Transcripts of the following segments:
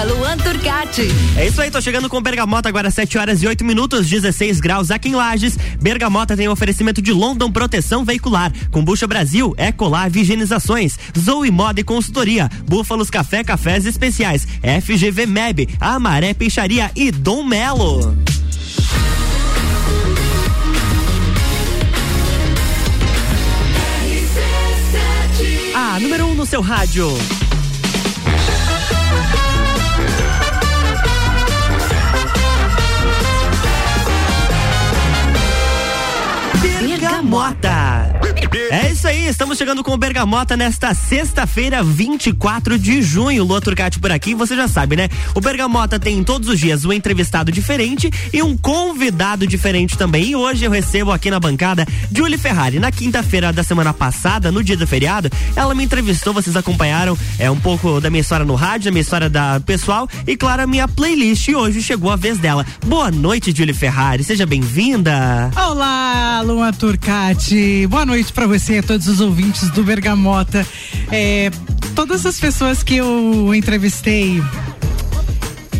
arroba Luan Turcati. É isso aí, tô chegando com Bergamota agora 7 horas e 8 minutos, 16 graus aqui em Lages. Bergamota tem oferecimento de London Proteção Veicular, Combucha Brasil, Ecolar Higienizações, Zoe Moda e Consultoria, Búfalos Café Cafés Especiais, FGV MEB, Amaré Peixaria e Dom Melo. A número 1 um no seu rádio. Bergamota. É isso aí, estamos chegando com o Bergamota nesta sexta-feira, 24 de junho. Lua Turcati por aqui, você já sabe, né? O Bergamota tem todos os dias um entrevistado diferente e um convidado diferente também. E hoje eu recebo aqui na bancada Julie Ferrari. Na quinta-feira da semana passada, no dia do feriado, ela me entrevistou, vocês acompanharam é um pouco da minha história no rádio, da minha história da pessoal e claro, a minha playlist. E hoje chegou a vez dela. Boa noite, Julie Ferrari. Seja bem-vinda. Olá, Lua Turcati. Boa noite para você, todos os ouvintes do Bergamota. É, todas as pessoas que eu entrevistei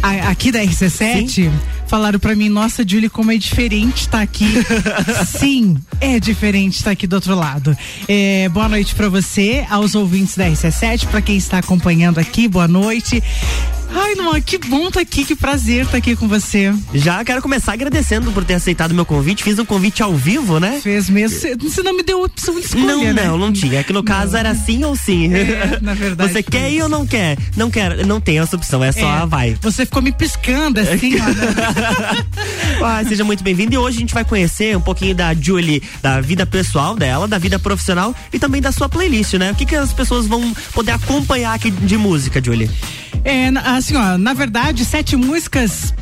a, aqui da RC7 Sim. falaram para mim, nossa, Julie, como é diferente estar tá aqui. Sim, é diferente estar tá aqui do outro lado. É, boa noite para você, aos ouvintes da RC7, para quem está acompanhando aqui, boa noite. Ai, Luan, que bom estar tá aqui, que prazer estar tá aqui com você. Já quero começar agradecendo por ter aceitado meu convite. Fiz um convite ao vivo, né? Fez mesmo. Você não me deu opção de escolha, Não, né? não, não tinha. É que no caso não. era sim ou sim. É, na verdade. Você quer ir ou não quer? Não quer, não tem essa opção, é só é, vai. Você ficou me piscando assim, ó. ah, seja muito bem-vindo. E hoje a gente vai conhecer um pouquinho da Julie, da vida pessoal dela, da vida profissional e também da sua playlist, né? O que, que as pessoas vão poder acompanhar aqui de música, Julie? É, assim, ó, na verdade, sete músicas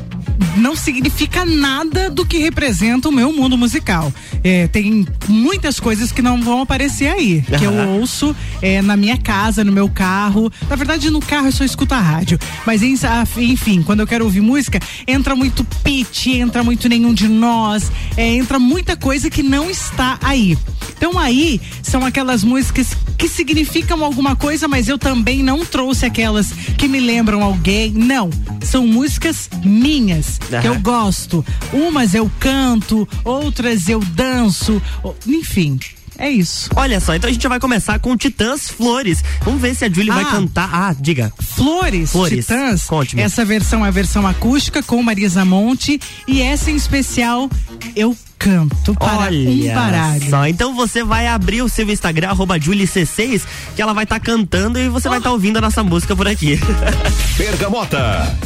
não significa nada do que representa o meu mundo musical. É, tem muitas coisas que não vão aparecer aí, que eu ouço é, na minha casa, no meu carro. Na verdade, no carro eu só escuto a rádio. Mas enfim, quando eu quero ouvir música, entra muito pitch, entra muito nenhum de nós, é, entra muita coisa que não está aí. Então aí são aquelas músicas que significam alguma coisa, mas eu também não trouxe aquelas que me lembram alguém. Não, são músicas minhas uhum. que eu gosto. Umas eu canto, outras eu danço, enfim. É isso. Olha só, então a gente vai começar com Titãs Flores. Vamos ver se a Julie ah, vai cantar. Ah, diga. Flores, Flores. Titãs. Conte-me. Essa versão é a versão acústica com Marisa Monte e essa em especial eu canto para Olha um baralho. Só. Então você vai abrir o seu Instagram, arroba JulieC6, que ela vai estar tá cantando e você oh. vai estar tá ouvindo a nossa música por aqui. Bergamota.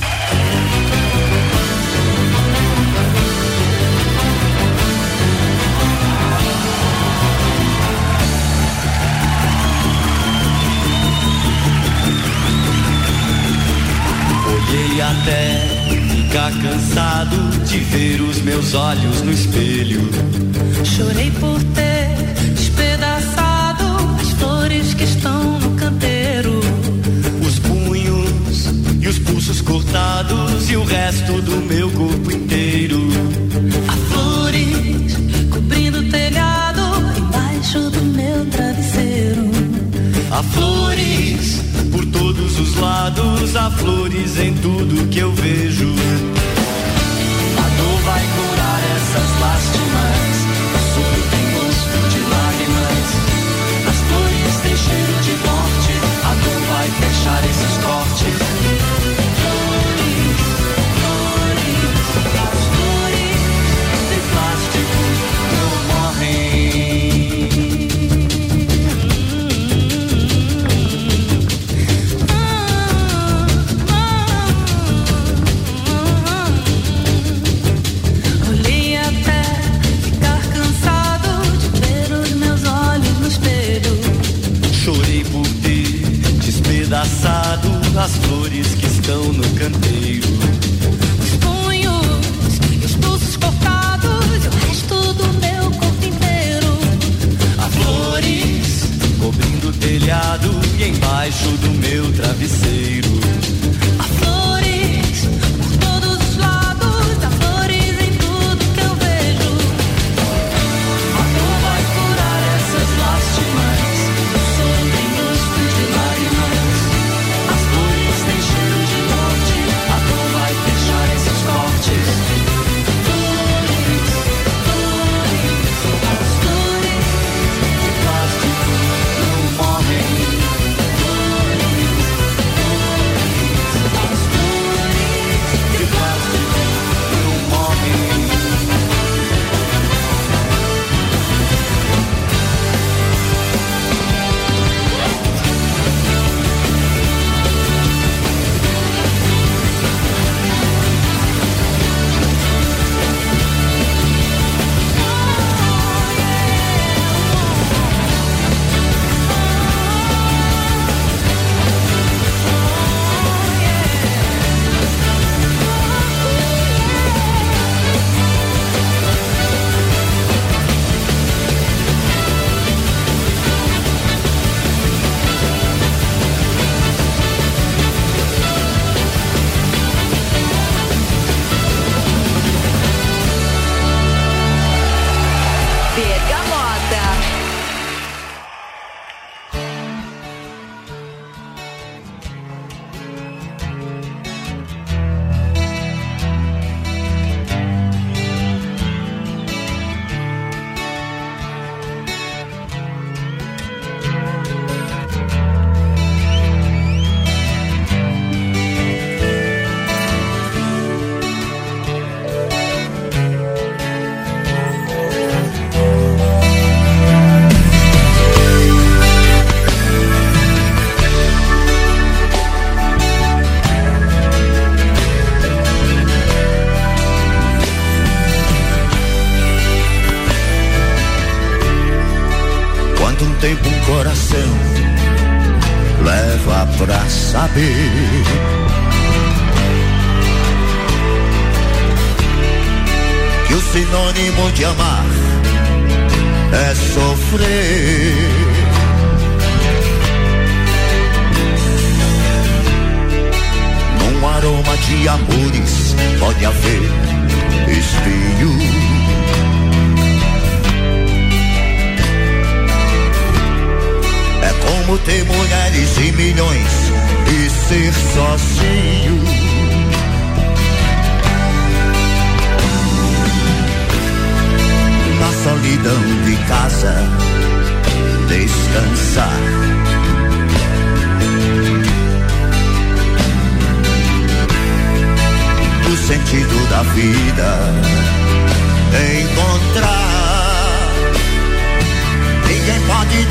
Até ficar cansado de ver os meus olhos no espelho. Chorei por ter despedaçado as flores que estão no canteiro. Os punhos e os pulsos cortados e o resto do meu corpo inteiro. Há flores cobrindo o telhado embaixo do meu travesseiro. Há flores por todos os lados, há flores em tudo que eu vejo.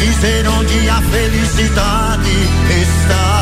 dizer onde a felicidade está.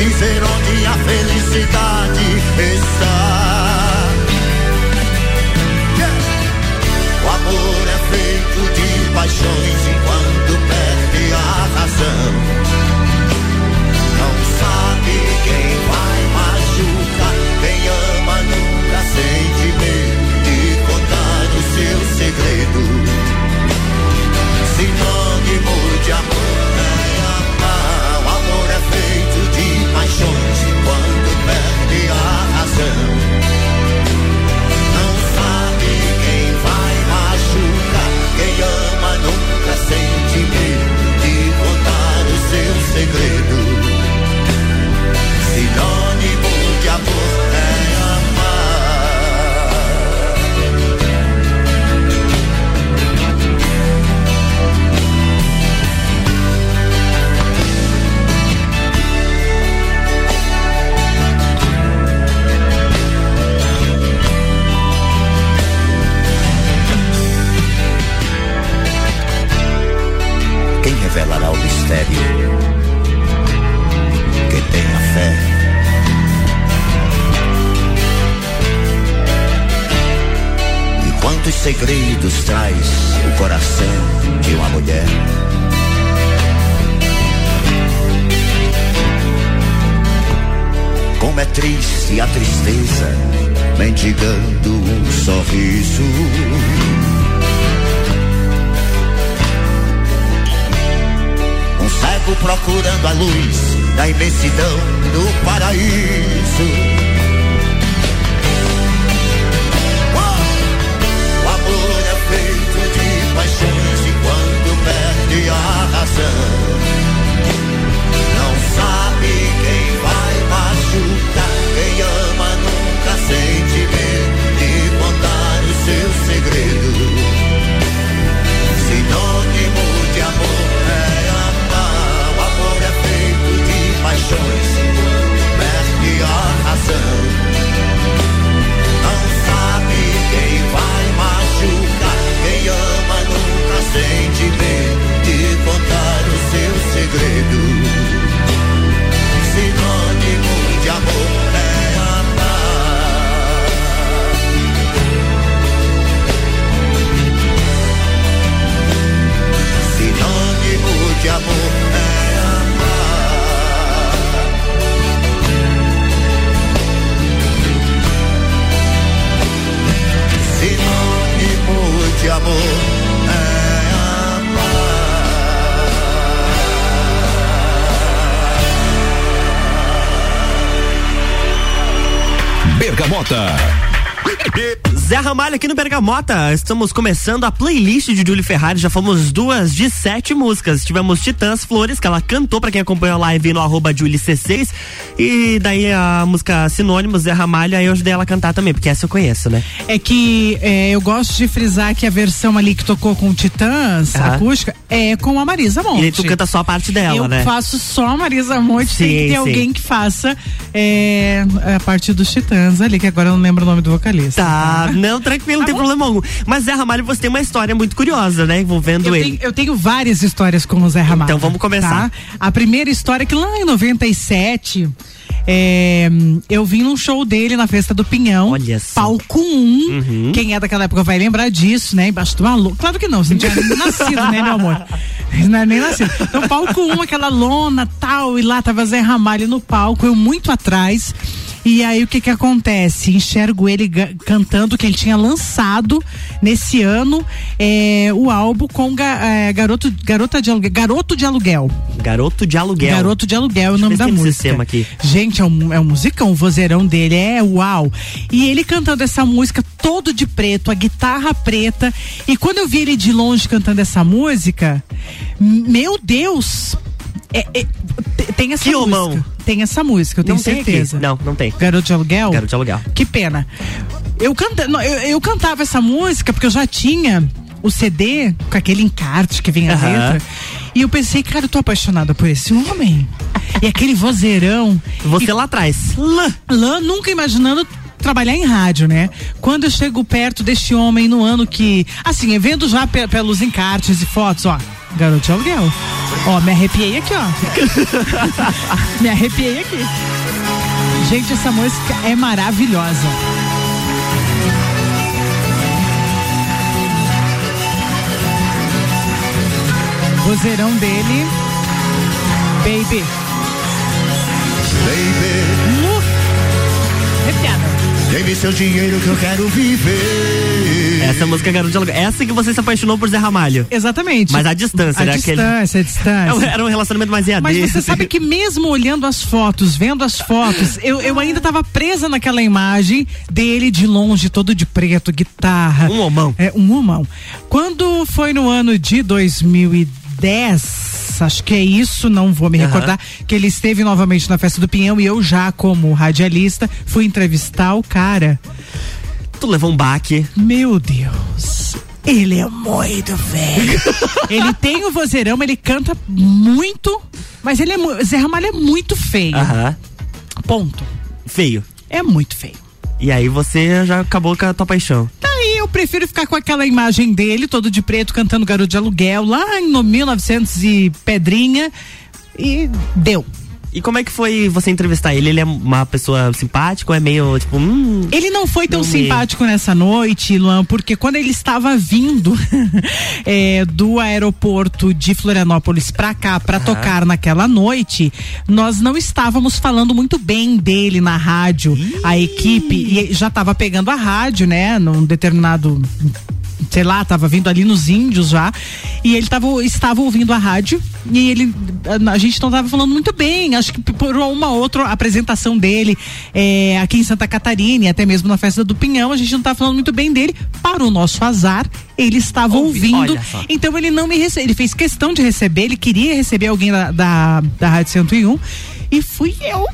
dizer onde a felicidade está. O amor é feito de paixões enquanto perde a razão. Ramalho aqui no Bergamota. Estamos começando a playlist de Julie Ferrari. Já fomos duas de sete músicas. Tivemos Titãs Flores, que ela cantou para quem acompanhou a live no arroba JulieC6. E daí a música Sinônimo, Zé Ramalho, aí eu ajudei ela a cantar também, porque essa eu conheço, né? É que é, eu gosto de frisar que a versão ali que tocou com Titãs, Aham. acústica, é com a Marisa Monte. E tu canta só a parte dela, eu né? faço só a Marisa Monte, tem Sim, que ter sim. alguém que faça é, a parte dos Titãs ali, que agora eu não lembro o nome do vocalista. Tá, não, tranquilo, não tem Tá bom. Problema algum. Mas Zé Ramalho, você tem uma história muito curiosa, né? Envolvendo Eu ele. tenho, eu tenho várias histórias com o Zé Ramalho. Então vamos começar. tá? A primeira história é que lá em 97, é, eu vim num show dele na festa do Pinhão. Olha só. Palco 1. Uhum. Quem é daquela época vai lembrar disso, né? Embaixo do alô. Claro que não, você não tinha nem nascido, né, meu amor? Não era nem nascido. Então, palco 1, aquela lona tal, e lá tava Zé Ramalho no palco, eu muito atrás. E aí o que que acontece? Enxergo ele cantando que ele tinha lançado nesse ano é, o álbum com ga- é, garoto, garota de aluguel, garoto de aluguel. Garoto de aluguel. Garoto de aluguel é o nome da música. aqui. Gente, é um, é um musicão, o vozeirão dele é uau. E ele cantando essa música todo de preto, a guitarra preta. E quando eu vi ele de longe cantando essa música, meu Deus! É- é- te- tem essa música. Tem essa música, eu tenho não certeza. Não, não tem. Garoto de aluguel? Garoto de aluguel. Que pena. Eu, canta, eu, eu cantava essa música porque eu já tinha o CD com aquele encarte que vem a Aham. letra. E eu pensei, cara, eu tô apaixonada por esse homem. e aquele vozeirão. Você lá atrás. Lá. Lá nunca imaginando trabalhar em rádio, né? Quando eu chego perto deste homem no ano que, assim, vendo já pe- pelos encartes e fotos, ó, garoto de aluguel. Ó, me arrepiei aqui, ó. me arrepiei aqui. Gente, essa música é maravilhosa. Vozeirão dele. Baby. Baby, Nu. Arrepiada. Dê-me seu dinheiro que eu quero viver. Essa música é Garoto de aluguel. Essa que você se apaixonou por Zé Ramalho. Exatamente. Mas a distância, a né? Aquele- distância, a É um- distância. Era um relacionamento mais EAD. Mas você sabe que mesmo olhando as fotos, vendo as fotos, eu, eu ainda tava presa naquela imagem dele de longe, todo de preto, guitarra. Um homão. É, um homão. Quando foi no ano de 2010, acho que é isso, não vou me Aham. recordar, que ele esteve novamente na festa do Pinhão e eu já, como radialista, fui entrevistar o cara. Tu levou um baque. Meu Deus. Ele é muito velho. ele tem o vozeirão, ele canta muito, mas ele é Zé Ramalho é muito feio. Aham. Ponto. Feio. É muito feio. E aí você já acabou com a tua paixão. Daí eu prefiro ficar com aquela imagem dele, todo de preto, cantando Garoto de Aluguel, lá em no 1900 e pedrinha. E deu. E como é que foi você entrevistar ele? Ele é uma pessoa simpática ou é meio, tipo, hum. Ele não foi tão simpático nessa noite, Luan, porque quando ele estava vindo é, do aeroporto de Florianópolis pra cá pra tocar naquela noite, nós não estávamos falando muito bem dele na rádio, a equipe e já estava pegando a rádio, né, num determinado sei lá, tava vindo ali nos índios já, e ele tava, estava ouvindo a rádio, e ele, a, gente não tava falando muito bem, acho que por uma outra apresentação dele, é, aqui em Santa Catarina, e até mesmo na festa do Pinhão, a gente não tava falando muito bem dele, para o nosso azar, ele estava Ouvi- ouvindo, então ele não me recebeu, ele fez questão de receber, ele queria receber alguém da, da, da Rádio 101, e fui eu.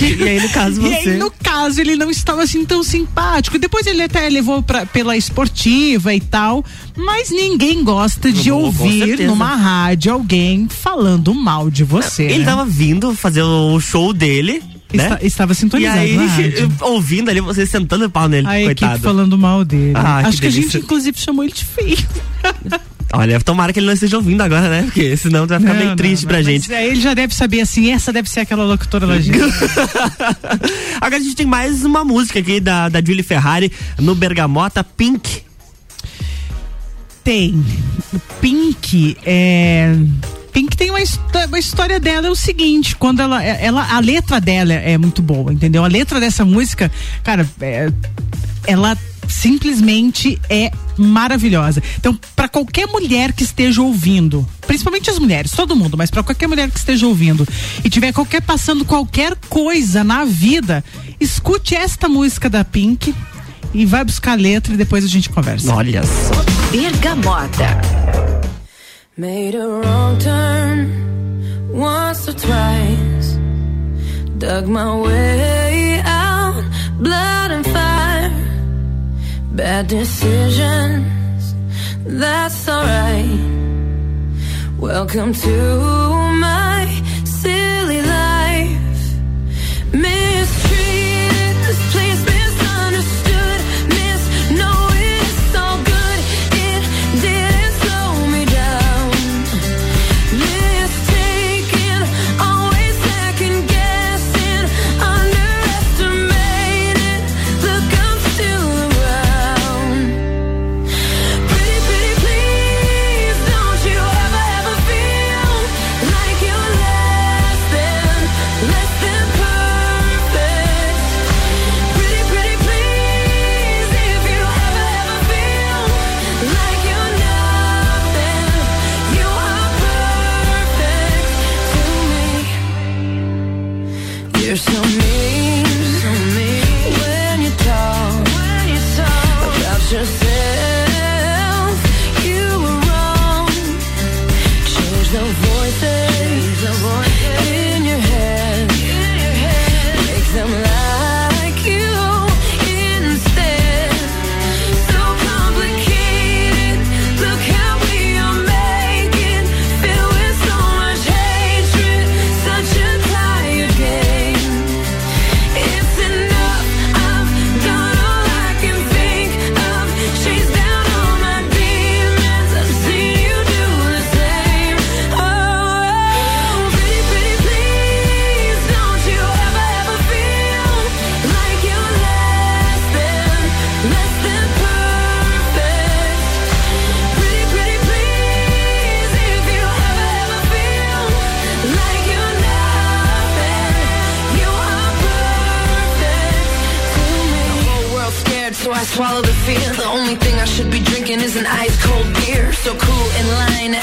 E aí, no caso, E você. aí, no caso, ele não estava assim tão simpático. Depois ele até levou pra, pela esportiva e tal. Mas ninguém gosta de Não, com ouvir numa rádio alguém falando mal de você. Ele né? tava vindo fazer o show dele, né? Esta- estava E sintonizado. aí, na rádio. ouvindo ali, você sentando o pau nele, A coitado. falando mal dele. Ah, que Acho que, a gente, inclusive, chamou ele de feio. Olha, tomara que ele não esteja ouvindo agora, né? Porque senão vai ficar Não, bem não, triste não, pra gente. aí ele já deve saber assim, essa deve ser aquela locutora da gente. Agora a gente tem mais uma música aqui da, da Julie Ferrari no Bergamota Pink. Tem. Pink é. Pink tem uma, uma história dela, é o seguinte, quando ela, ela. A letra dela é muito boa, entendeu? A letra dessa música, cara, é- ela simplesmente é maravilhosa. Então, para qualquer mulher que esteja ouvindo, principalmente as mulheres, todo mundo, mas para qualquer mulher que esteja ouvindo e tiver qualquer passando qualquer coisa na vida, escute esta música da Pink e vai buscar a letra e depois a gente conversa. Olha só. Bergamota. Made a wrong turn once or twice. Dug my way Bad decisions, that's alright. Welcome to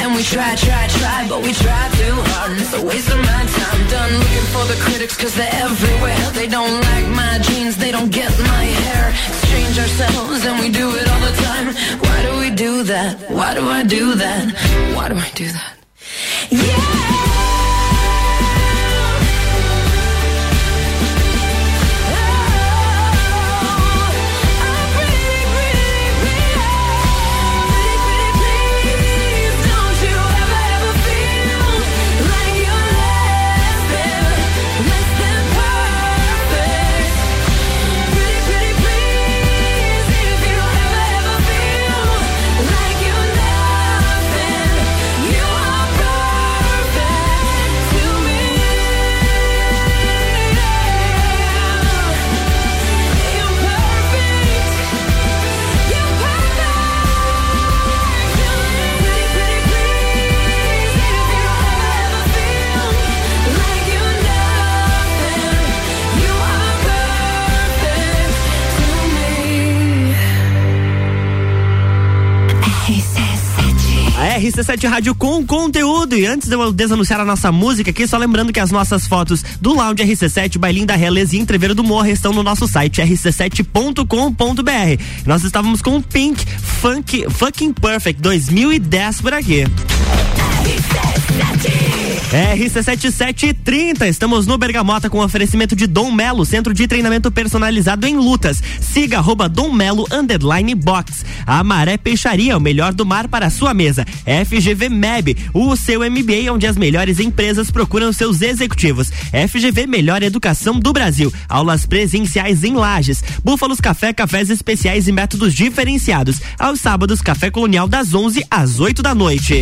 and we try, try, try, but we try too hard, and it's a waste of my time. Done looking for the critics, cause they're everywhere. They don't like my jeans, they don't get my hair. Exchange ourselves, and we do it all the time. Why do we do that? Why do I do that? Why do I do that? You RC7 Rádio com conteúdo. E antes de eu desanunciar a nossa música aqui, só lembrando que as nossas fotos do Lounge RC7, Bailinho da Releza e Entreveiro do Morro estão no nosso site rc7.com.br. Nós estávamos com o Pink Funk Fucking Perfect 2010 por aqui. RC7730, estamos no Bergamota com oferecimento de Dom Melo, centro de treinamento personalizado em lutas. Siga arroba Dom Melo underline box. A Maré Peixaria, o melhor do mar para a sua mesa. FGV MEB, o seu MBA onde as melhores empresas procuram seus executivos. FGV Melhor Educação do Brasil. Aulas presenciais em Lages. Búfalos Café, cafés especiais e métodos diferenciados. Aos sábados, Café Colonial das 11 às 8 da noite.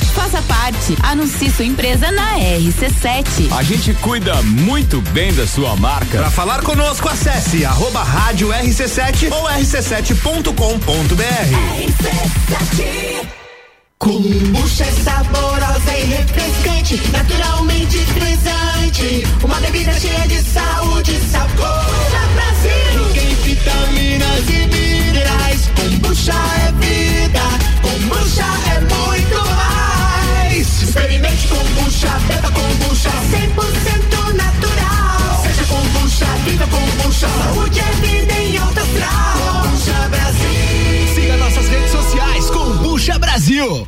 Faça parte. Anuncie sua empresa na RC7. A gente cuida muito bem da sua marca. Para falar conosco, acesse arroba rádio RC7 ou rc7.com.br. Kombucha é saborosa e refrescante, naturalmente frisante. Uma bebida cheia de saúde e sabor. Brasil. Rica em vitaminas e minerais. Kombucha é vida. Kombucha é muito. Experimente kombucha, beba kombucha. 100% natural. Seja kombucha, viva kombucha. Saúde é vida em alta astral. Kombucha Brasil. Siga nossas redes sociais, Kombucha Brasil.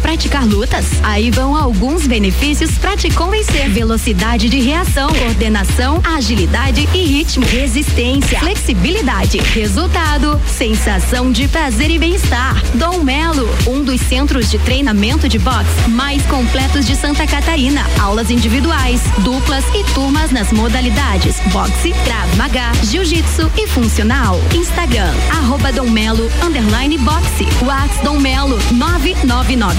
praticar lutas? Aí vão alguns benefícios para te convencer: velocidade de reação, coordenação, agilidade e ritmo, resistência, flexibilidade, resultado, sensação de prazer e bem-estar. Dom Melo, um dos centros de treinamento de boxe mais completos de Santa Catarina. Aulas individuais, duplas e turmas nas modalidades boxe, Krav Maga, jiu-jitsu e funcional. Instagram, arroba Dom Melo, underline boxe. Wax Dom Melo,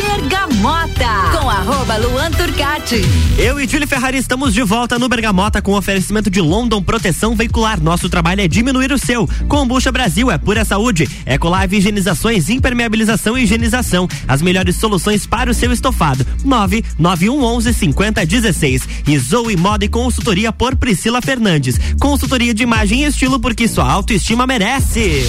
Bergamota, com arroba Luan Turcati. Eu e Julie Ferrari estamos de volta no Bergamota com oferecimento de London Proteção Veicular. Nosso trabalho é diminuir o seu. Combucha Brasil é pura saúde. Ecolive Higienizações, impermeabilização e higienização. As melhores soluções para o seu estofado. 99111 5016. E Moda e Consultoria por Priscila Fernandes. Consultoria de imagem e estilo porque sua autoestima merece.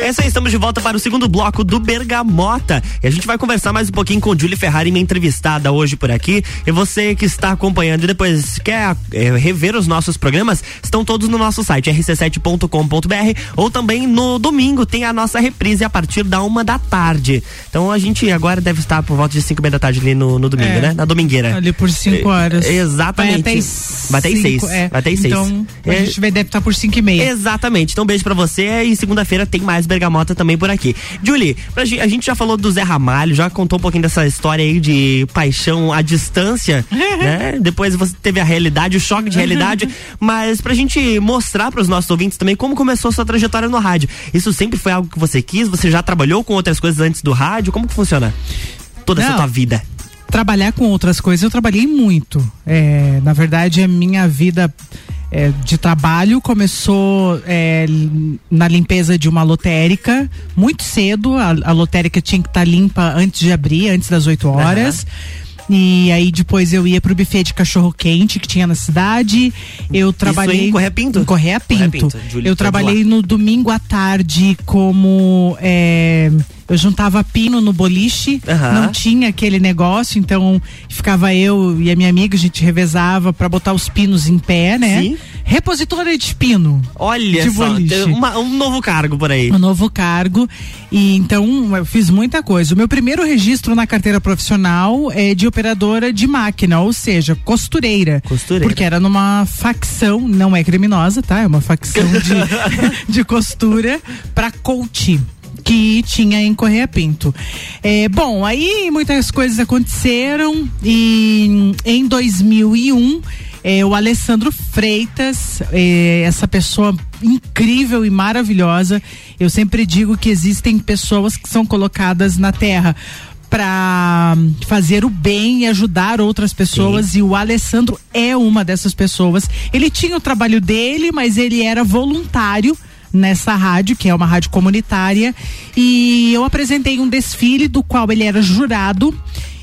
É isso aí, estamos de volta para o segundo bloco do Bergamota. E a gente vai conversar mais um pouquinho com Julie Ferrari, minha entrevistada hoje por aqui. E você que está acompanhando e depois quer é, rever os nossos programas, estão todos no nosso site, rc7.com.br, ou também no domingo tem a nossa reprise a partir da uma da tarde. Então a gente agora deve estar por volta de cinco e meia da tarde ali no, no domingo, É. né? Na domingueira. Ali por cinco horas. É, exatamente. Vai até Vai até cinco, seis. é. Vai até seis. Então, a É. gente vai, deve estar por cinco e meia. Exatamente. Então, beijo pra você e segunda-feira tem mais mais Bergamota também por aqui. Julie, a gente já falou do Zé Ramalho, já contou um pouquinho dessa história aí de paixão à distância, né? Depois você teve a realidade, o choque de realidade, mas pra gente mostrar pros nossos ouvintes também como começou a sua trajetória no rádio. Isso sempre foi algo que você quis? Você já trabalhou com outras coisas antes do rádio? Como que funciona toda essa Não. tua vida? trabalhar com outras coisas, eu trabalhei muito. É, na verdade, a minha vida é, de trabalho começou é, na limpeza de uma lotérica, muito cedo. A, a lotérica tinha que estar limpa antes de abrir, antes das 8 horas. E aí depois eu ia pro buffet de cachorro quente que tinha na cidade. Eu trabalhei em Correia Pinto? Em Correia Correia Pinto. Pinto, Júlia, Eu trabalhei no domingo à tarde como é, eu juntava pino no boliche, Aham. não tinha aquele negócio, então ficava eu e a minha amiga, a gente revezava pra botar os pinos em pé, né? Sim. Repositora de pino. Olha de só, uma- um novo cargo por aí. Um novo cargo. E então eu fiz muita coisa. O meu primeiro registro na carteira profissional é de operadora de máquina, ou seja, costureira. Costureira. Porque era numa facção, não é criminosa, tá? É uma facção de, de costura pra coach que tinha em Correia Pinto. É, bom, aí muitas coisas aconteceram e em 2001 é, o Alessandro Freitas, é, essa pessoa incrível e maravilhosa. Eu sempre digo que existem pessoas que são colocadas na Terra para fazer o bem e ajudar outras pessoas e o Alessandro é uma dessas pessoas. Ele tinha o trabalho dele, mas ele era voluntário nessa rádio, que é uma rádio comunitária, e eu apresentei um desfile do qual ele era jurado.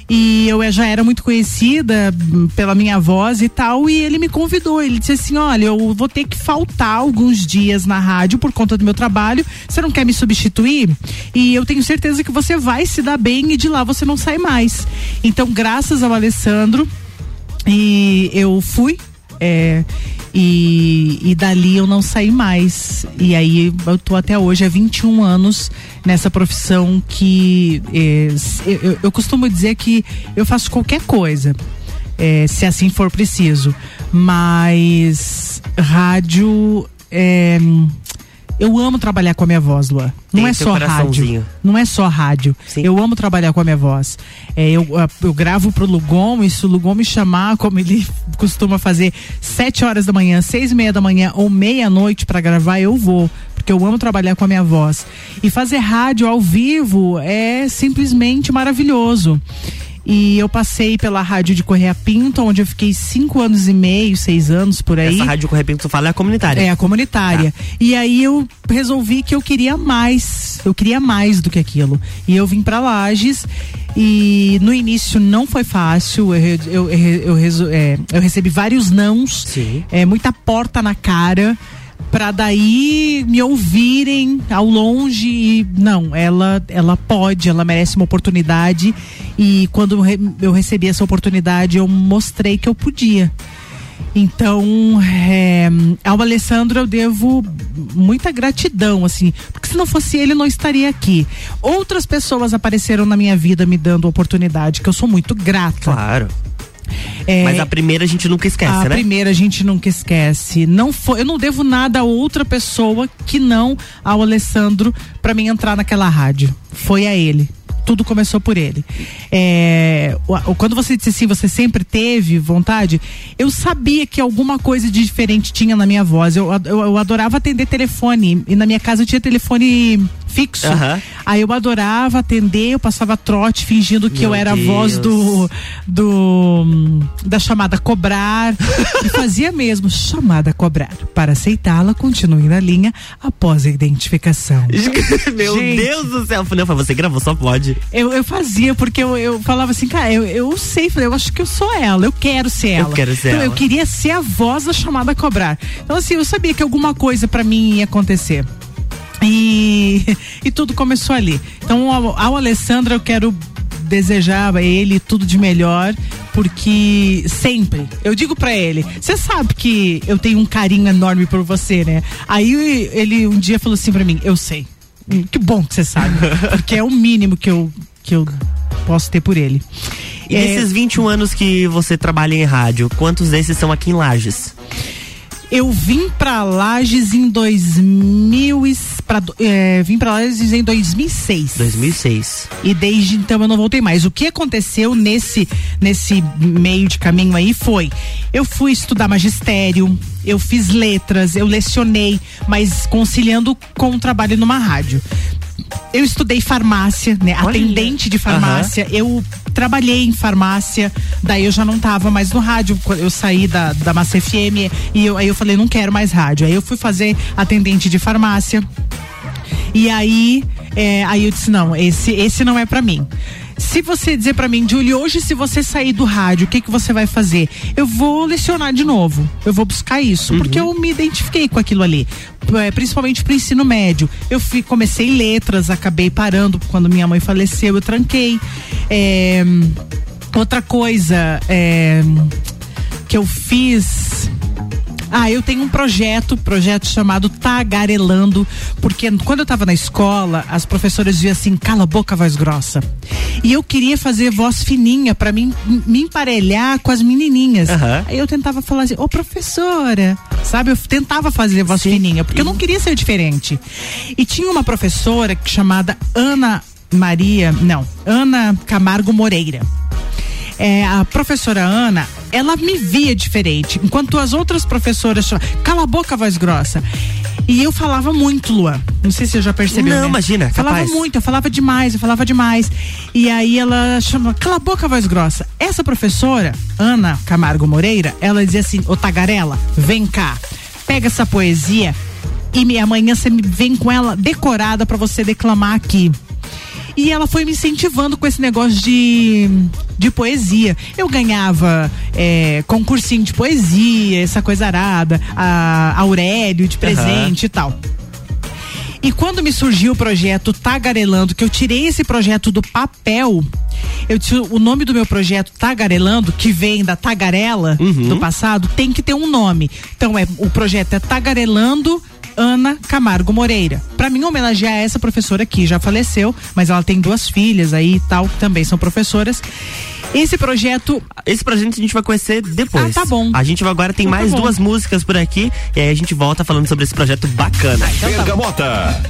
E eu já era muito conhecida hum, pela minha voz e tal, e ele me convidou. Ele disse assim: Olha, eu vou ter que faltar alguns dias na rádio por conta do meu trabalho. Você não quer me substituir? E eu tenho certeza que você vai se dar bem e de lá você não sai mais. Então, graças ao Alessandro, e eu fui. é, e, e dali eu não saí mais. E aí eu tô até hoje, há 21 anos, nessa profissão que é, eu- eu costumo dizer que eu faço qualquer coisa. é, se assim for preciso. Mas rádio. é, eu amo trabalhar com a minha voz, Lua. Não Tem é só rádio. Não é só rádio. Eu amo trabalhar com a minha voz. É, eu, eu gravo pro Lugon e se o Lugon me chamar, como ele costuma fazer, sete horas da manhã, seis e meia da manhã ou meia-noite pra gravar, eu vou. Porque eu amo trabalhar com a minha voz. E fazer rádio ao vivo é simplesmente maravilhoso. E eu passei pela rádio de Correia Pinto, onde eu fiquei cinco anos e meio, seis anos por aí. Essa rádio Correia Pinto tu fala é a comunitária. É, a comunitária. E aí eu resolvi que eu queria mais. Eu queria mais do que aquilo. E eu vim pra Lages. E no início não foi fácil. Eu, eu, eu, eu reso- é, eu recebi vários nãos. É, muita porta na cara. Pra daí me ouvirem ao longe e não, ela ela pode, ela merece uma oportunidade e quando eu re- eu recebi essa oportunidade eu mostrei que eu podia. Então, é, ao Alessandro eu devo muita gratidão, assim, porque se não fosse ele, não estaria aqui. Outras pessoas apareceram na minha vida me dando oportunidade, que eu sou muito grata. Claro. É, Mas a primeira a gente nunca esquece, a né? primeira a gente nunca esquece. Não foi, eu não devo nada a outra pessoa que não ao Alessandro para mim entrar naquela rádio. Foi a ele. Tudo começou por ele. É, quando você disse assim, você sempre teve vontade, eu sabia que alguma coisa de diferente tinha na minha voz. Eu, eu, eu adorava atender telefone. E na minha casa eu tinha telefone fixo. Aí eu adorava atender, eu passava trote fingindo que Meu eu era a voz Deus. do do da chamada cobrar e fazia mesmo chamada cobrar. Para aceitá-la, continue na linha após a identificação. Meu Gente, Deus do céu. Não, foi você gravou, só pode. Eu, eu fazia porque eu, eu falava assim, cara, eu, eu sei, eu acho que eu sou ela, eu quero ser Eu ela. quero ser então, eu ela. queria ser a voz da chamada cobrar. Então assim, eu sabia que alguma coisa pra mim ia acontecer. E, e tudo começou ali. Então, ao, ao Alessandro, eu quero desejar a ele tudo de melhor, porque sempre, eu digo pra ele, você sabe que eu tenho um carinho enorme por você, né? Aí ele um dia falou assim pra mim, eu sei. Hum, Que bom que você sabe, porque é o mínimo que eu, que eu posso ter por ele. E É, desses 21 anos que você trabalha em rádio, quantos desses são aqui em Lages? Eu vim pra Lages em 2000 e, pra, é, vim pra Lages em 2006. 2006. E desde então eu não voltei mais. O que aconteceu nesse nesse meio de caminho aí foi, eu fui estudar magistério, eu fiz letras, eu lecionei, mas conciliando com o trabalho numa rádio. Eu estudei farmácia, né? Atendente de farmácia. Eu trabalhei em farmácia, daí eu já não tava mais no rádio. Eu saí da, da Massa FM e eu, aí eu falei, não quero mais rádio. Aí eu fui fazer atendente de farmácia. E aí, é, aí eu disse, não, esse, esse não é pra mim. Se você dizer pra mim, Julie, hoje se você sair do rádio, o que que você vai fazer? Eu vou lecionar de novo. Eu vou buscar isso, porque eu me identifiquei com aquilo ali. É, principalmente pro ensino médio. Eu fui, comecei letras, acabei parando quando minha mãe faleceu, eu tranquei. É, outra coisa é, que eu fiz. Ah, eu tenho um projeto, projeto chamado Tagarelando, porque quando eu tava na escola, as professoras diziam assim, cala a boca, voz grossa. E eu queria fazer voz fininha pra mim me emparelhar com as menininhas. Aham. Aí eu tentava falar assim, ô professora, sabe? Eu tentava fazer voz fininha, porque eu não queria ser diferente. E tinha uma professora chamada Ana Maria, não, Ana Camargo Moreira é, a professora Ana, ela me via diferente, enquanto as outras professoras cala a boca, voz grossa. E eu falava muito, Luan. Não sei se você já percebeu. Não, né? imagina, Falava capaz. muito, eu falava demais, eu falava demais. E aí ela chamava, cala a boca, voz grossa. Essa professora, Ana Camargo Moreira, ela dizia assim, ô Tagarela, vem cá, pega essa poesia e me, amanhã você me vem com ela decorada pra você declamar aqui. E ela foi me incentivando com esse negócio de, de poesia. Eu ganhava é, concursinho de poesia, essa coisa arada, a Aurélio de presente e tal. E quando me surgiu o projeto Tagarelando, que eu tirei esse projeto do papel, eu disse, o nome do meu projeto Tagarelando, que vem da tagarela do passado, tem que ter um nome. Então é o projeto é Tagarelando Ana Camargo Moreira. Pra mim homenagear essa professora que já faleceu, mas ela tem duas filhas aí e tal, que também são professoras. Esse projeto Esse projeto a gente vai conhecer depois. Ah, tá bom. A gente vai- agora tem tá mais bom. duas músicas por aqui e aí a gente volta falando sobre esse projeto bacana. então tá Bergamota.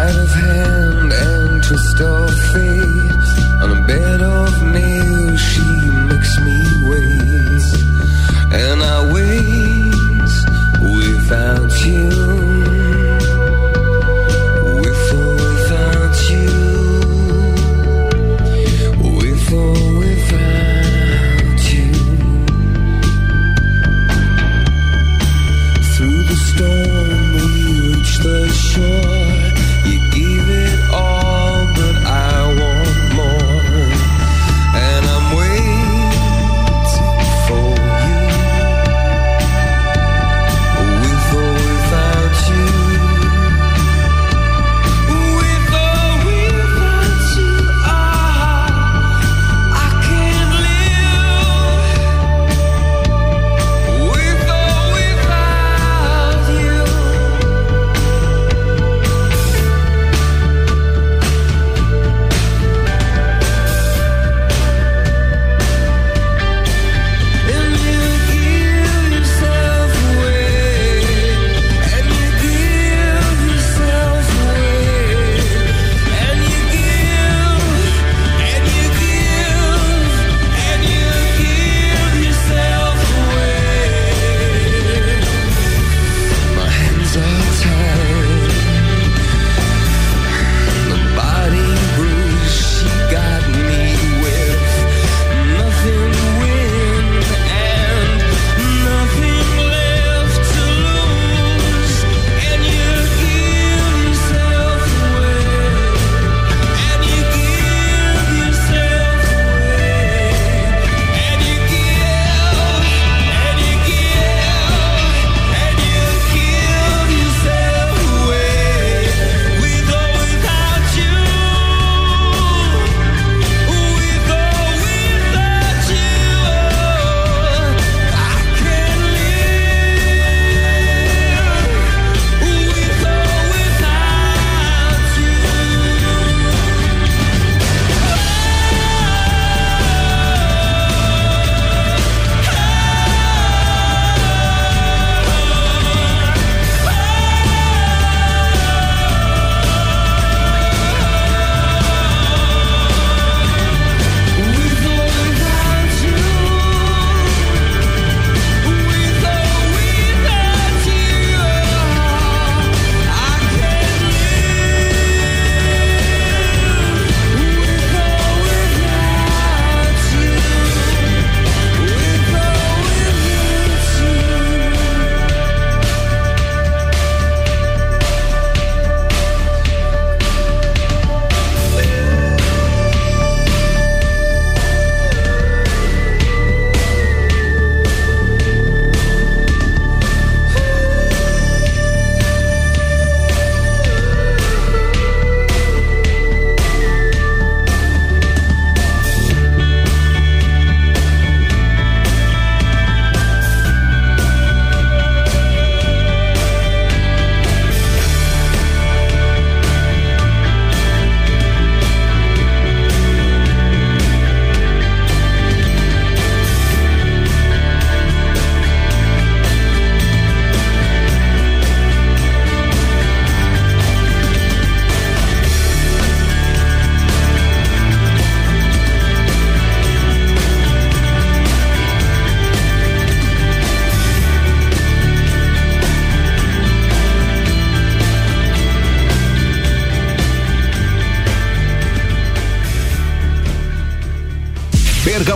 Sleight of hand and twist of fate On a bed of nails she makes me.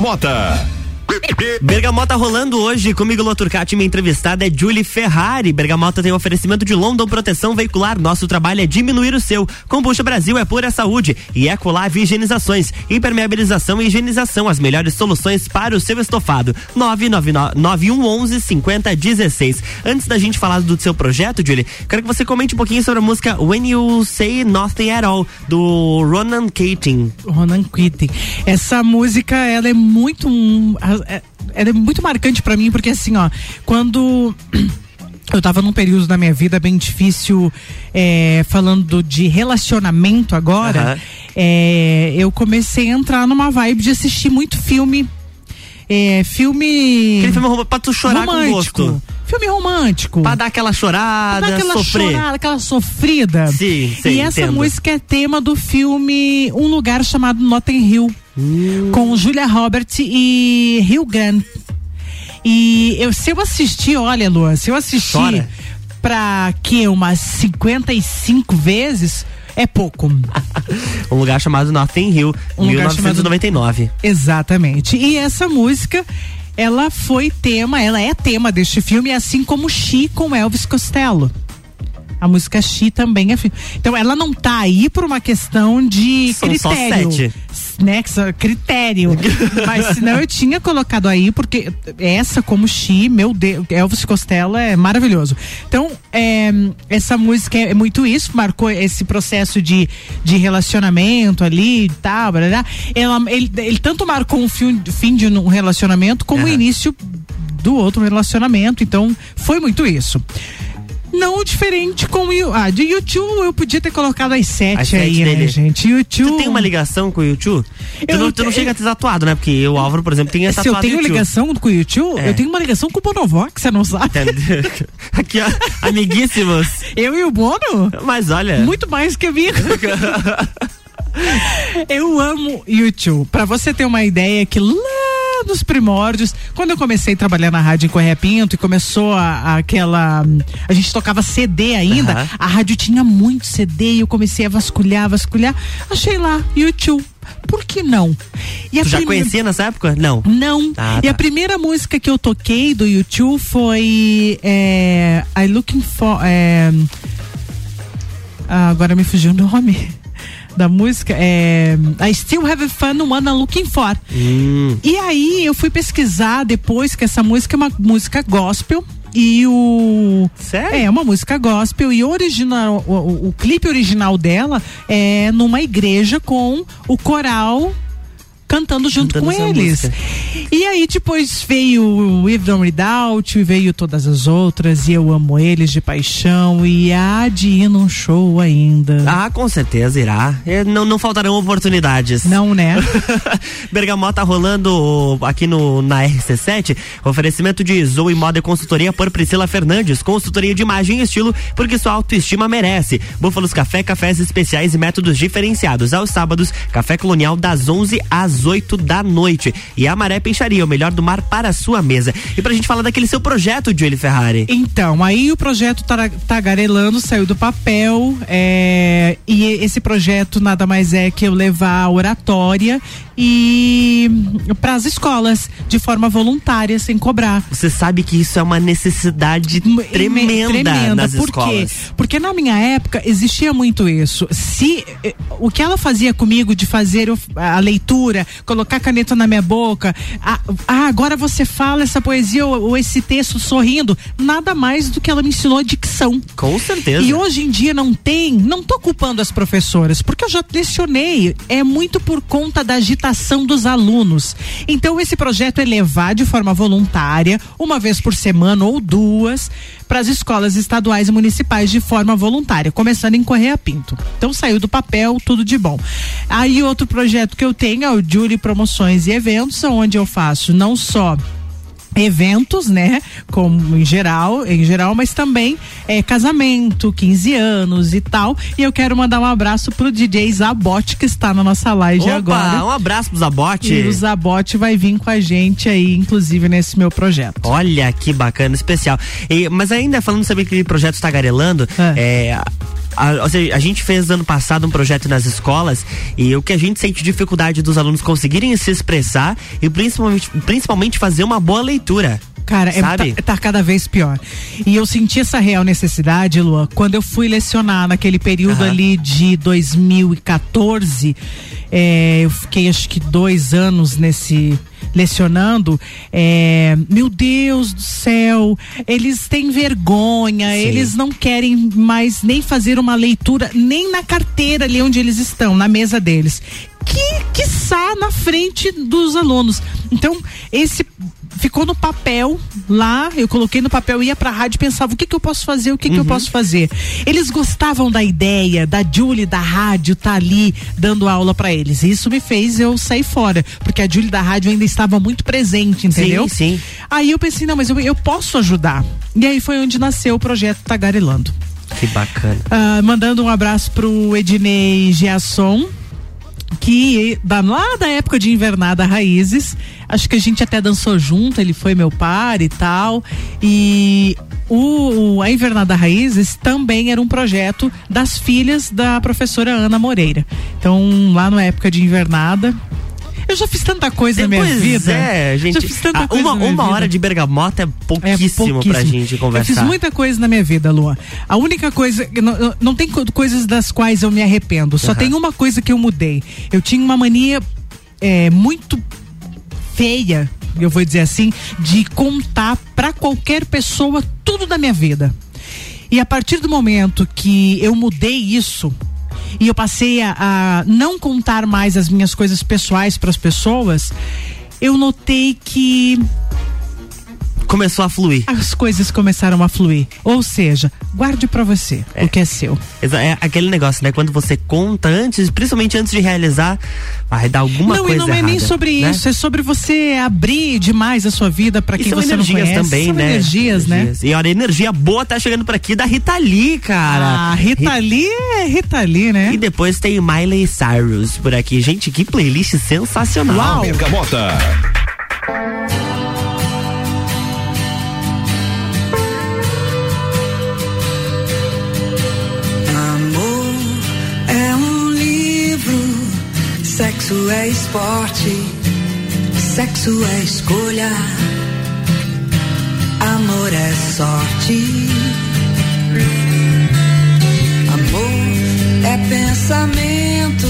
Bergamota. Bergamota rolando hoje comigo, Loturcati. Minha entrevistada é Julie Ferrari. Bergamota tem um oferecimento de London Proteção Veicular. Nosso trabalho é diminuir o seu. Combucha Brasil é pura saúde. E Ecolave Higienizações. Impermeabilização e higienização. As melhores soluções para o seu estofado. 999 5016. Antes da gente falar do seu projeto, Julie, quero que você comente um pouquinho sobre a música When You Say Nothing at All, do Ronan Keating. Ronan Keating. Essa música, ela é muito. a- é- é muito marcante pra mim, porque assim, ó, quando. Eu tava num período da minha vida bem difícil, é, falando de relacionamento agora. Aham. é, eu comecei a entrar numa vibe de assistir muito filme. É, filme. Aquele filme pra tu chorar com romântico. gosto. Filme romântico. Pra dar aquela chorada, Pra dar aquela sofrer. chorada, aquela sofrida. Sim, sim, E essa entendo. música é tema do filme Um Lugar Chamado Notting Hill, Hum. com Julia Roberts e Hugh Grant. E eu, se eu assistir, olha, Luan, se eu assistir Chora. pra que umas 55 vezes, é pouco. Um lugar chamado Notting Hill, Um lugar 1999. Exatamente. E essa música, ela foi tema, ela é tema deste filme, assim como She com Elvis Costello. A música She também é filme. Então ela não tá aí por uma questão de São só critério. sete. Né, só- critério. Mas senão eu tinha colocado aí, porque essa como She, meu Deus, Elvis Costello é maravilhoso. Então, é, essa música é muito isso, marcou esse processo de, de relacionamento ali e tal, blá, Ela, ele, ele tanto marcou um fim, fim de um relacionamento como o início do outro relacionamento. Então, foi muito isso. Não diferente com o ah, de YouTube eu podia ter colocado as sete, sete aí, né, gente? YouTube. Tu tem uma ligação com o YouTube? Tu, Eu não, tu não chega a ter tatuado, né? Porque o Álvaro, por exemplo, tem Se eu tenho ligação com o YouTube, É. eu tenho uma ligação com o Bonovox, você não sabe? Aqui, ó, amiguíssimos. Eu e o Bono? Mas olha. Muito mais que amigo. eu amo YouTube. Pra você ter uma ideia que lá nos primórdios, quando eu comecei a trabalhar na rádio em Correia Pinto e começou a, a- aquela. A gente tocava CD ainda, Aham. a rádio tinha muito CD e eu comecei a vasculhar, vasculhar. Achei lá, YouTube. Por que não? E Tu já primeira- conhecia nessa época? Não. Não. Ah, E a tá. primeira música que eu toquei do YouTube foi é, I Looking For. é, ah, agora me fugiu o nome da música. É, I Still Have Fun One I'm Looking For. Hum. E aí eu fui pesquisar depois que essa música é uma música gospel. E o. Sério? É uma música gospel. E original, o, o- o clipe original dela é numa igreja com o coral cantando junto Cantando com eles. música. E aí depois veio o If Don't Redoubt, veio todas as outras, e eu amo eles de paixão, e há de ir num show ainda. Ah, com certeza irá. É, não, não faltarão oportunidades. Não, né? Bergamota rolando aqui no na RC7, oferecimento de Zoe Moda e Consultoria por Priscila Fernandes, consultoria de imagem e estilo, porque sua autoestima merece. Búfalos Café, cafés especiais e métodos diferenciados. Aos sábados, café colonial das 11 às 8 da noite. E a Maré Peixaria, o melhor do mar para a sua mesa. E pra gente falar daquele seu projeto, Julie Ferrari. Então, aí o projeto Tara- Tagarelando saiu do papel é, e esse projeto nada mais é que eu levar a oratória e para as escolas de forma voluntária, sem cobrar. Você sabe que isso é uma necessidade tremenda, nas Por escolas. quê? Porque na minha época existia muito isso. Se eh, o que ela fazia comigo de fazer a leitura, colocar a caneta na minha boca, ah, agora você fala essa poesia ou, ou esse texto sorrindo, nada mais do que ela me ensinou a dicção. Com certeza. E hoje em dia não tem, não tô culpando as professoras, porque eu já lecionei, é muito por conta da agitação dos alunos. Então esse projeto é levar de forma voluntária, uma vez por semana ou duas, para as escolas estaduais e municipais de forma voluntária, começando em Correia Pinto. Então saiu do papel, tudo de bom. Aí outro projeto que eu tenho é o Julie Promoções e Eventos, onde eu faço não só eventos, né? Como em geral, em geral, mas também é, casamento, 15 anos e tal. E eu quero mandar um abraço pro DJ Zabote que está na nossa live Opa, agora. um abraço pro Zabote. E o Zabote vai vir com a gente aí, inclusive nesse meu projeto. Olha que bacana, especial. E, mas ainda falando sobre aquele projeto Tagarelando, é, a, ou seja, a gente fez ano passado um projeto nas escolas e o que a gente sente dificuldade dos alunos conseguirem se expressar e principalmente, principalmente fazer uma boa leitura. Cara, é, tá, tá, cada vez pior. E eu senti essa real necessidade, Lua, quando eu fui lecionar naquele período uhum. ali de 2014. É, eu fiquei acho que dois anos nesse lecionando, é, meu Deus do céu, eles têm vergonha, Sim. eles não querem mais nem fazer uma leitura, nem na carteira ali onde eles estão, na mesa deles. Que, que na frente dos alunos. Então, esse ficou no papel lá, eu coloquei no papel, ia pra rádio e pensava o que que eu posso fazer, o que uhum. que eu posso fazer. Eles gostavam da ideia da Julie da rádio tá ali dando aula para eles. Isso me fez eu sair fora, porque a Julie da rádio ainda estava muito presente, entendeu? Sim, sim. Aí eu pensei, não, mas eu, eu posso ajudar. E aí foi onde nasceu o projeto Tagarelando. Que bacana. Uh, mandando um abraço pro Ednei Giasson que da, lá da época de Invernada Raízes, acho que a gente até dançou junto, ele foi meu par e tal. E o, a Invernada Raízes também era um projeto das filhas da professora Ana Moreira. Então, lá na época de Invernada, eu já fiz tanta coisa na minha vida. É, gente. Já fiz tanta ah, coisa uma, uma hora de bergamota é pouquíssimo, é pouquíssimo pra gente conversar. Eu fiz muita coisa na minha vida, Lua. A única coisa. Não, não tem coisas das quais eu me arrependo. Só uhum. tem uma coisa que eu mudei. Eu tinha uma mania é, muito feia, eu vou dizer assim, de contar para qualquer pessoa tudo da minha vida. E a partir do momento que eu mudei isso, e eu passei a, a não contar mais as minhas coisas pessoais para as pessoas, eu notei que começou a fluir. As coisas começaram a fluir. Ou seja, guarde para você é. o que é seu. É aquele negócio, né? Quando você conta antes, principalmente antes de realizar, vai dar alguma não, coisa Não, e não errada, é nem sobre né? isso, é sobre você abrir demais a sua vida para quem você não conhece. também, são né? energias, né? energias, né? E olha, energia boa tá chegando por aqui da Rita Lee, cara. Ah, Rita Lee é Rita Lee, né? E depois tem Miley Cyrus por aqui. Gente, que playlist sensacional. Uau. Bergamota. Sexo é esporte, sexo é escolha, amor é sorte. Amor é pensamento,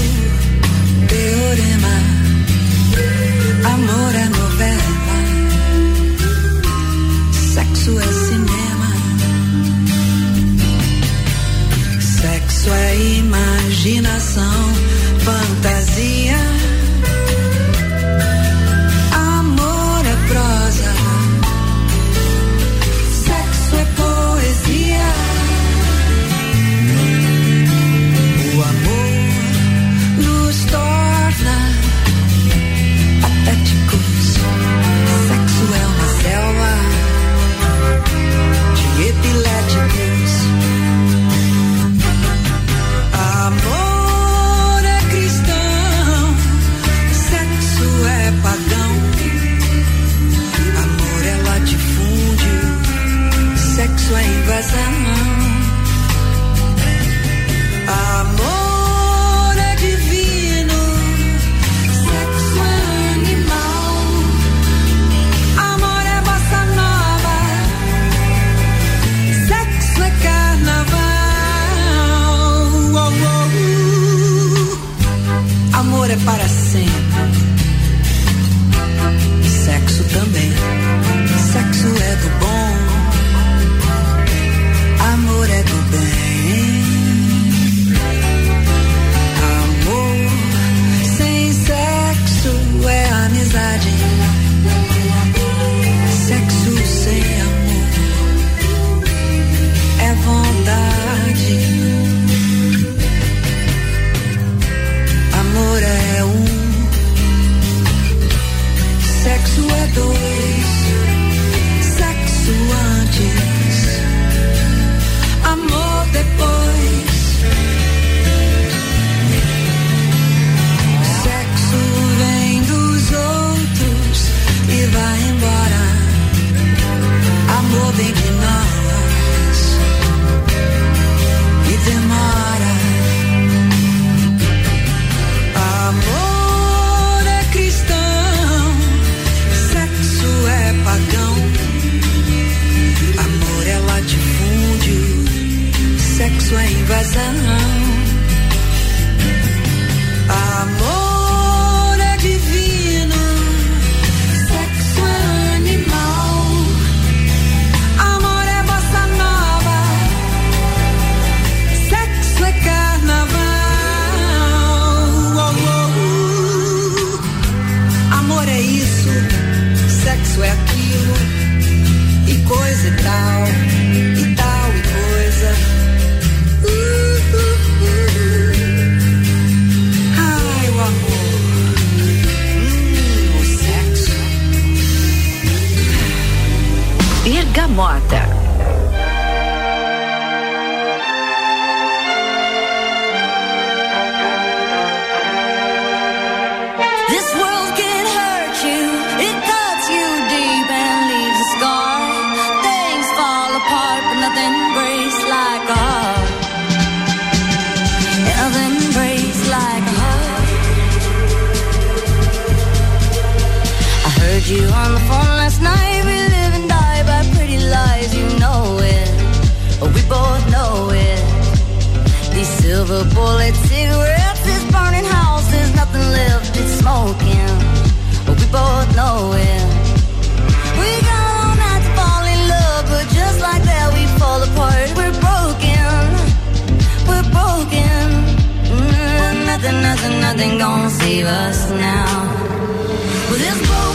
gonna save us now. Well, this boat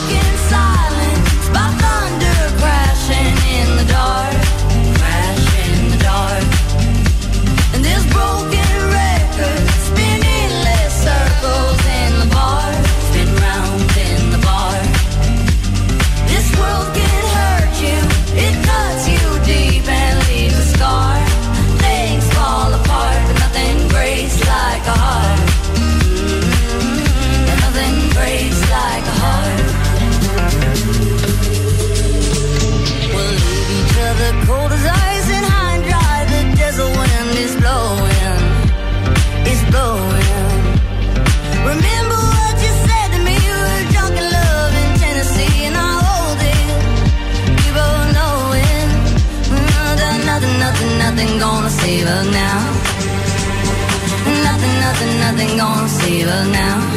Nothing, nothing, nothing gonna save us now.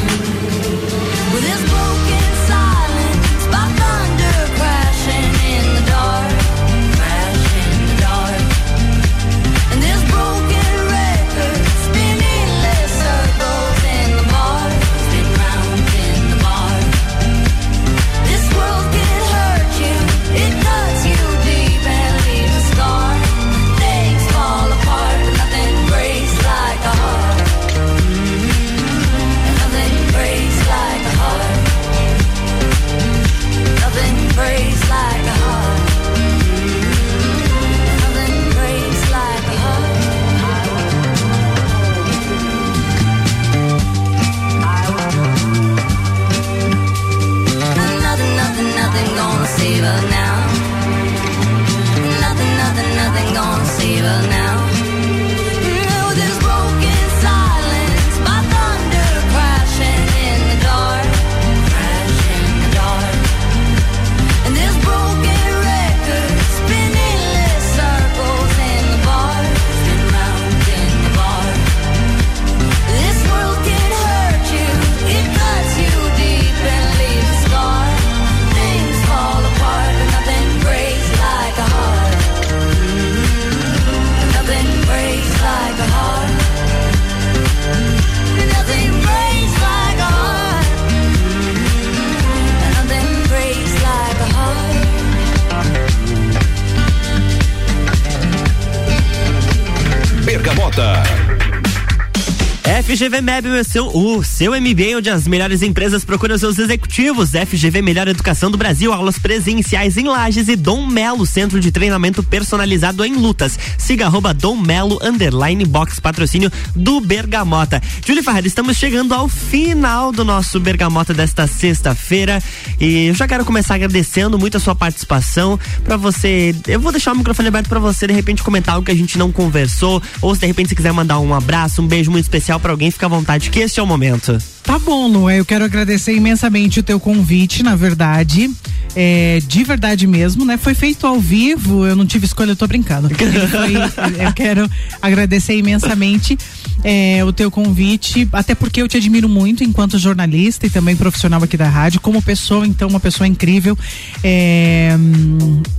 FGV MEB, o seu, o seu MBA, onde as melhores empresas procuram seus executivos. FGV Melhor Educação do Brasil, aulas presenciais em Lages e Dom Melo, centro de treinamento personalizado em lutas. Siga arroba Dom Melo, underline box, patrocínio do Bergamota. Júlia Farrell, estamos chegando ao final do nosso Bergamota desta sexta-feira e eu já quero começar agradecendo muito a sua participação para você, eu vou deixar o microfone aberto para você de repente comentar algo que a gente não conversou ou se de repente você quiser mandar um abraço, um beijo muito especial para alguém, fica à vontade que este é o momento. Tá bom, Lu. Eu quero agradecer imensamente o teu convite, na verdade. É, de verdade mesmo, né? Foi feito ao vivo, eu não tive escolha, eu tô brincando. Foi- eu quero agradecer imensamente é, o teu convite, até porque eu te admiro muito enquanto jornalista e também profissional aqui da rádio, como pessoa, então, uma pessoa incrível. É,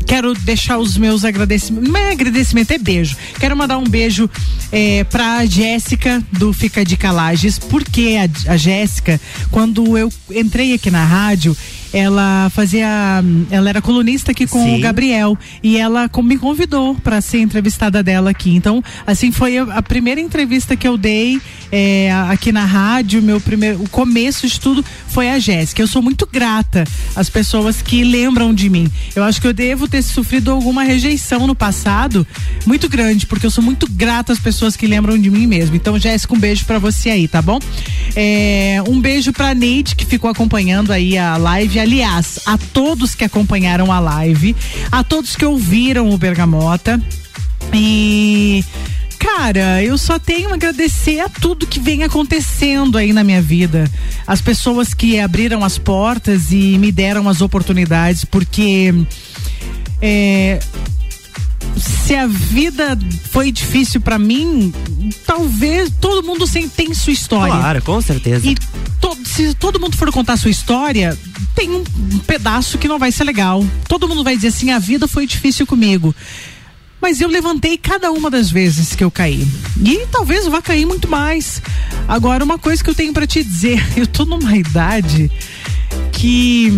quero deixar os meus agradecimentos. Não é agradecimento, é beijo. Quero mandar um beijo é, pra Jéssica do Fica de Calages, porque a, a Jéssica, quando eu entrei aqui na rádio, ela fazia, ela era colunista aqui com Sim. o Gabriel e ela me convidou para ser entrevistada dela aqui. Então, assim foi a primeira entrevista que eu dei é, aqui na rádio. Meu primeiro, o começo de tudo foi a Jéssica. Eu sou muito grata às pessoas que lembram de mim. Eu acho que eu devo ter sofrido alguma rejeição no passado muito grande, porque eu sou muito grata às pessoas que lembram de mim mesmo. Então, Jéssica, um beijo para você aí, tá bom? É, um beijo pra Neide que ficou acompanhando aí a live. Aliás, a todos que acompanharam a live, a todos que ouviram o Bergamota. E cara, eu só tenho a agradecer a tudo que vem acontecendo aí na minha vida. As pessoas que abriram as portas e me deram as oportunidades, porque é, se a vida foi difícil pra mim, talvez todo mundo tem sua história. Claro, com certeza. E to- se todo mundo for contar sua história, tem um, um pedaço que não vai ser legal. Todo mundo vai dizer assim: a vida foi difícil comigo. Mas eu levantei cada uma das vezes que eu caí. E talvez vá cair muito mais. Agora, uma coisa que eu tenho pra te dizer: eu tô numa idade que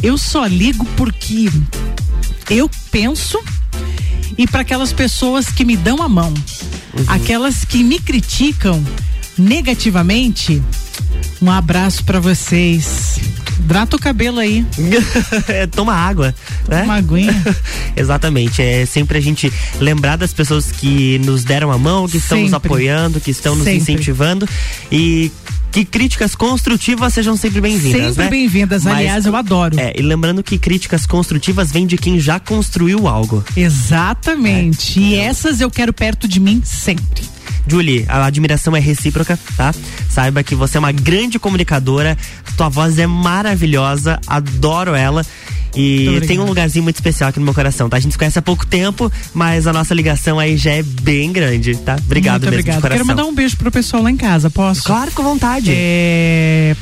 eu só ligo porque eu penso e para aquelas pessoas que me dão a mão, aquelas que me criticam negativamente, um abraço para vocês. Hidrata o cabelo aí. É, Toma água, né? Uma aguinha. Exatamente. É sempre a gente lembrar das pessoas que nos deram a mão, que estão nos apoiando, que estão nos Sempre. incentivando e que críticas construtivas sejam sempre bem-vindas. Sempre né? bem-vindas. Aliás, eu adoro. É, e lembrando que críticas construtivas vêm de quem já construiu algo. Exatamente. E essas eu quero perto de mim sempre. Julie, a admiração é recíproca, tá? Saiba que você é uma grande comunicadora, tua voz é maravilhosa, adoro ela. E tem um lugarzinho muito especial aqui no meu coração, tá? A gente se conhece há pouco tempo, mas a nossa ligação aí já é bem grande, tá? Obrigado Muito mesmo coração. Quero mandar um beijo pro pessoal lá em casa, posso? Claro, com vontade. É.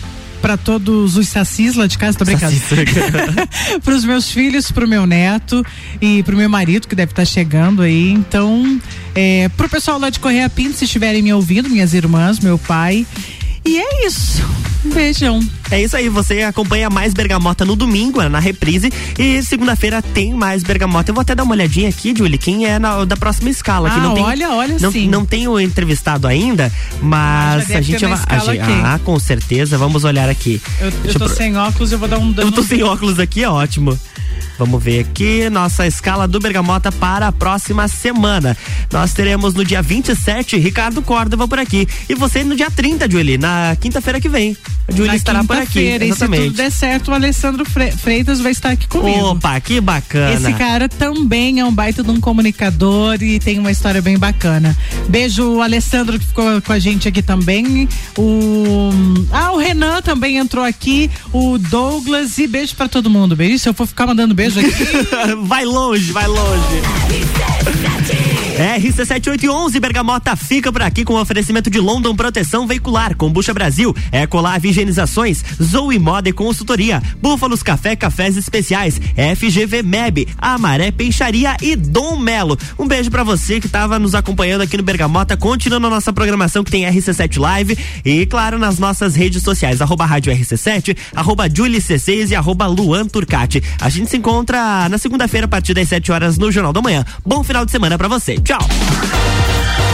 Pra todos os sacis lá de casa, tô brincando. Pros meus filhos, pro meu neto e pro meu marido, que deve estar chegando aí. Então, é, pro pessoal lá de Correia Pinto, se estiverem me ouvindo, minhas irmãs, meu pai. E é isso. Um beijão. É isso aí, você acompanha mais Bergamota no domingo, é na reprise. E segunda-feira tem mais Bergamota. Eu vou até dar uma olhadinha aqui, Julie, quem é na- da próxima escala. que Ah, não tem, olha, olha não, sim. Não tenho entrevistado ainda, mas a gente vai. ah, com certeza. Vamos olhar aqui. Eu, eu tô sem óculos, eu vou dar um dano. Eu tô sem óculos aqui, é ótimo. Vamos ver aqui nossa escala do Bergamota para a próxima semana. Nós teremos no dia 27 Ricardo Córdova por aqui. E você no dia 30, Julie, na quinta-feira que vem. A Julie Na estará por aqui. Quinta-feira, E se tudo der certo, o Alessandro Fre- Freitas vai estar aqui comigo. Opa, que bacana. Esse cara também é um baita de um comunicador e tem uma história bem bacana. Beijo o Alessandro que ficou com a gente aqui também. O Ah, o Renan também entrou aqui, o Douglas e beijo pra todo mundo. Beijo. Se eu for ficar mandando beijo aqui, vai longe, vai longe. RC7811 Bergamota fica por aqui com oferecimento de London Proteção Veicular, Combucha Brasil, Ecolave Higienizações, Zoe Moda e Consultoria, Búfalos Café Cafés Especiais, FGV MEB, Amaré Peixaria e Dom Melo. Um beijo pra você que tava nos acompanhando aqui no Bergamota, continuando a nossa programação que tem RC7 Live e claro nas nossas redes sociais, arroba rádio RC7, arroba Julie C6 e arroba Luan Turcati. A gente se encontra na segunda-feira a partir das 7 horas no Jornal da Manhã. Bom final de semana pra você. Tchau.